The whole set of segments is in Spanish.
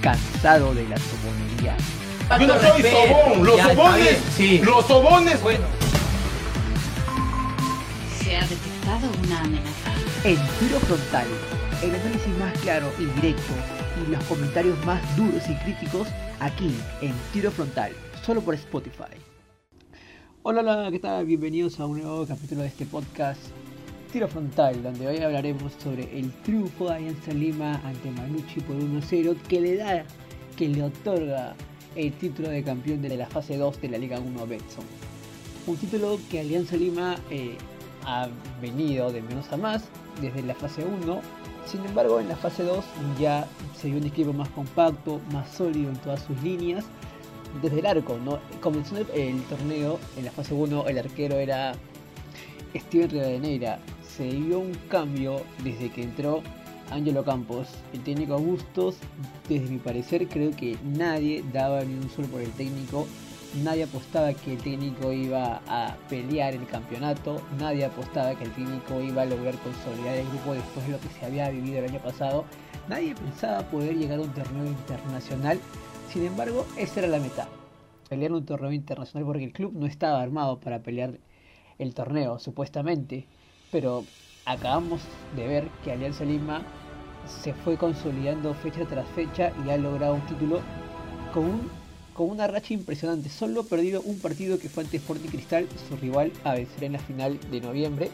cansado de la sobonería? Yo no soy sobón, los Ya, sobones, sí. los sobones. Bueno, Se ha detectado una amenaza. en tiro frontal, el análisis más claro y directo y los comentarios más duros y críticos aquí en tiro frontal, solo por Spotify. Hola, hola, ¿qué tal? Bienvenidos a un nuevo capítulo de este podcast Tiro Frontal, donde hoy hablaremos sobre el triunfo de Alianza Lima ante Manucci por 1-0 que le da, que le otorga el título de campeón de la fase 2 de la Liga 1 Betson. Un título que Alianza Lima eh, ha venido de menos a más desde la fase 1. Sin embargo, en la fase 2 ya se vio un equipo más compacto, más sólido en todas sus líneas. Desde el arco, ¿no? Comenzó el, torneo en la fase 1, el arquero era Steven Rivadeneira. Se vio un cambio desde que entró Angelo Campos. El técnico Augustos, desde mi parecer, creo que nadie daba ni un solo por el técnico. Nadie apostaba que el técnico iba a pelear el campeonato. Nadie apostaba que el técnico iba a lograr consolidar el grupo después de lo que se había vivido el año pasado. Nadie pensaba poder llegar a un torneo internacional. Sin embargo, esa era la meta. Pelear un torneo internacional porque el club no estaba armado para pelear el torneo, supuestamente. Pero acabamos de ver que Alianza Lima se fue consolidando fecha tras fecha y ha logrado un título con, un- con una racha impresionante. Solo ha perdido un partido que fue ante Sporting Cristal, su rival a vencer en la final de noviembre.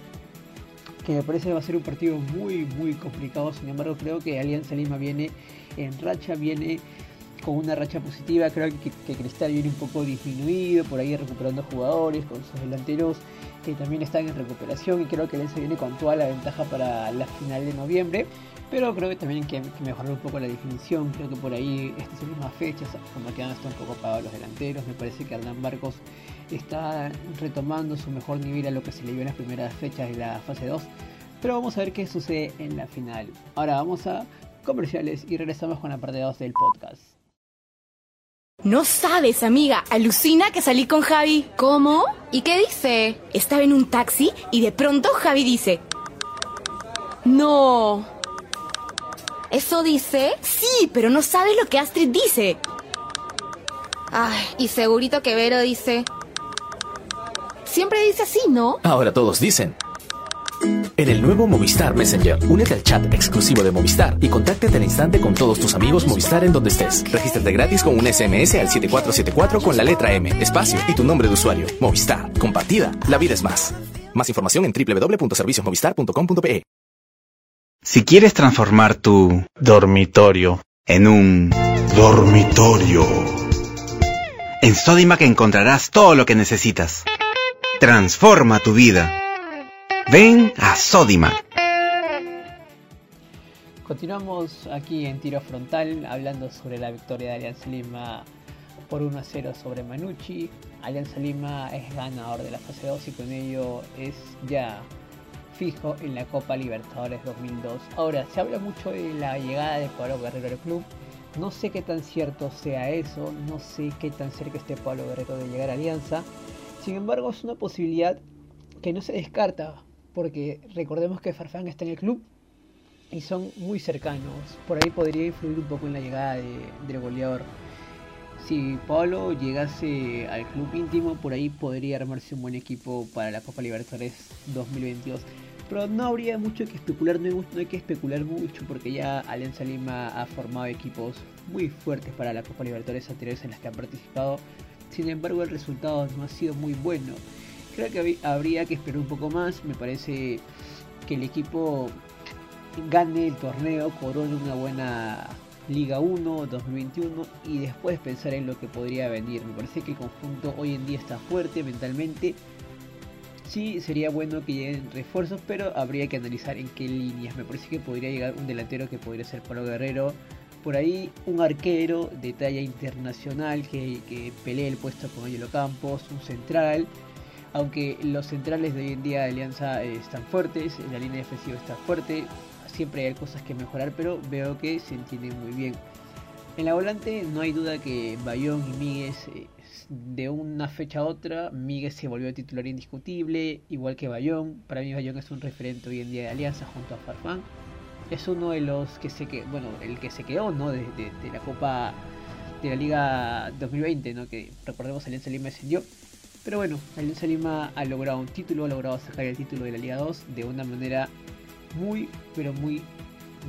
Que me parece que va a ser un partido muy, muy complicado. Sin embargo, creo que Alianza Lima viene en racha, viene con una racha positiva. Creo que, que Cristal viene un poco disminuido, por ahí recuperando jugadores, con sus delanteros que también están en recuperación. Y creo que Alianza viene con toda la ventaja para la final de noviembre. Pero creo que también hay que, que mejorar un poco la definición. Creo que por ahí estas últimas fechas, como que han estado un poco apagados los delanteros. Me parece que Hernán Marcos está retomando su mejor nivel a lo que se le vio en las primeras fechas de la fase 2. Pero vamos a ver qué sucede en la final. Ahora vamos a comerciales y regresamos con la parte 2 del podcast. No sabes, amiga, alucina que salí con Javi. ¿Cómo? ¿Y qué dice? Estaba en un taxi y de pronto Javi dice... No. ¿Eso dice? Sí, pero no sabes lo que Astrid dice. Ay, y segurito que Vero dice... Siempre dice así, ¿no? Ahora todos dicen. En el nuevo Movistar Messenger, únete al chat exclusivo de Movistar y contáctate al instante con todos tus amigos Movistar en donde estés. Regístrate gratis con un SMS al 7474 con la letra M, espacio y tu nombre de usuario. Movistar, compartida, la vida es más. Más información en www.serviciosmovistar.com.pe. Si quieres transformar tu dormitorio en un dormitorio, en Sodimac encontrarás todo lo que necesitas. Transforma tu vida. Ven a Sodimac. Continuamos aquí en tiro frontal hablando sobre la victoria de Alianza Lima por 1 a 0 sobre Manucci. Alianza Lima es ganador de la fase 2 y con ello es ya fijo en la Copa Libertadores 2002. Ahora, se habla mucho de la llegada de Pablo Guerrero al club. No sé qué tan cierto sea eso, no sé qué tan cerca esté Pablo Guerrero de llegar a Alianza. Sin embargo, es una posibilidad que no se descarta, porque recordemos que Farfán está en el club y son muy cercanos. Por ahí podría influir un poco en la llegada de, del goleador. Si Pablo llegase al club íntimo, por ahí podría armarse un buen equipo para la Copa Libertadores 2022. Pero no habría mucho que especular, no hay, no hay que especular mucho porque ya Alianza Lima ha formado equipos muy fuertes para la Copa Libertadores anteriores en las que han participado. Sin embargo, el resultado no ha sido muy bueno. Creo que habría que esperar un poco más. Me parece que el equipo gane el torneo, corone una buena Liga 1 2021 y después pensar en lo que podría venir. Me parece que el conjunto hoy en día está fuerte mentalmente. Sí, sería bueno que lleguen refuerzos, pero habría que analizar en qué líneas. Me parece que podría llegar un delantero que podría ser Pablo Guerrero. Por ahí un arquero de talla internacional que, que pelee el puesto con Angelo Campos, un central. Aunque los centrales de hoy en día de Alianza eh, están fuertes, la línea defensiva está fuerte, siempre hay cosas que mejorar, pero veo que se entienden muy bien. En la volante no hay duda que Bayón y Míguez, eh, de una fecha a otra, Míguez se volvió titular indiscutible, igual que Bayón. Para mí Bayón es un referente hoy en día de Alianza junto a Farfán. es uno de los que se que bueno, el que se quedó, ¿no? De la Copa de la Liga 2020, ¿no? Que recordemos Alianza Lima descendió. Pero bueno, Alianza Lima ha logrado un título, ha logrado sacar el título de la Liga 2 de una manera muy, pero muy,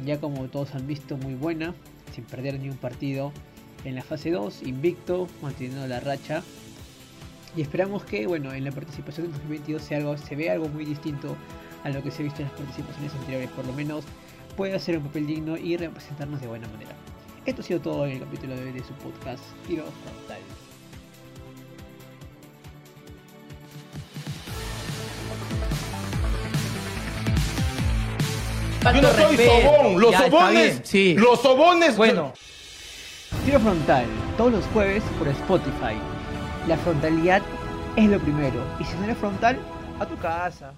ya como todos han visto, muy buena, sin perder ni un partido en la fase 2, invicto, manteniendo la racha. Y esperamos que, bueno, en la participación en 2022 sea algo, se vea algo muy distinto a lo que se ha visto en las participaciones anteriores, por lo menos pueda hacer un papel digno y representarnos de buena manera. Esto ha sido todo en el capítulo de hoy de su podcast Tiro. Yo no soy sobón. Los Ya, está sobones. bien, sí. Los sobones. Bueno, Tiro Frontal, todos los jueves por Spotify. La frontalidad es lo primero, y si no eres frontal, a tu casa.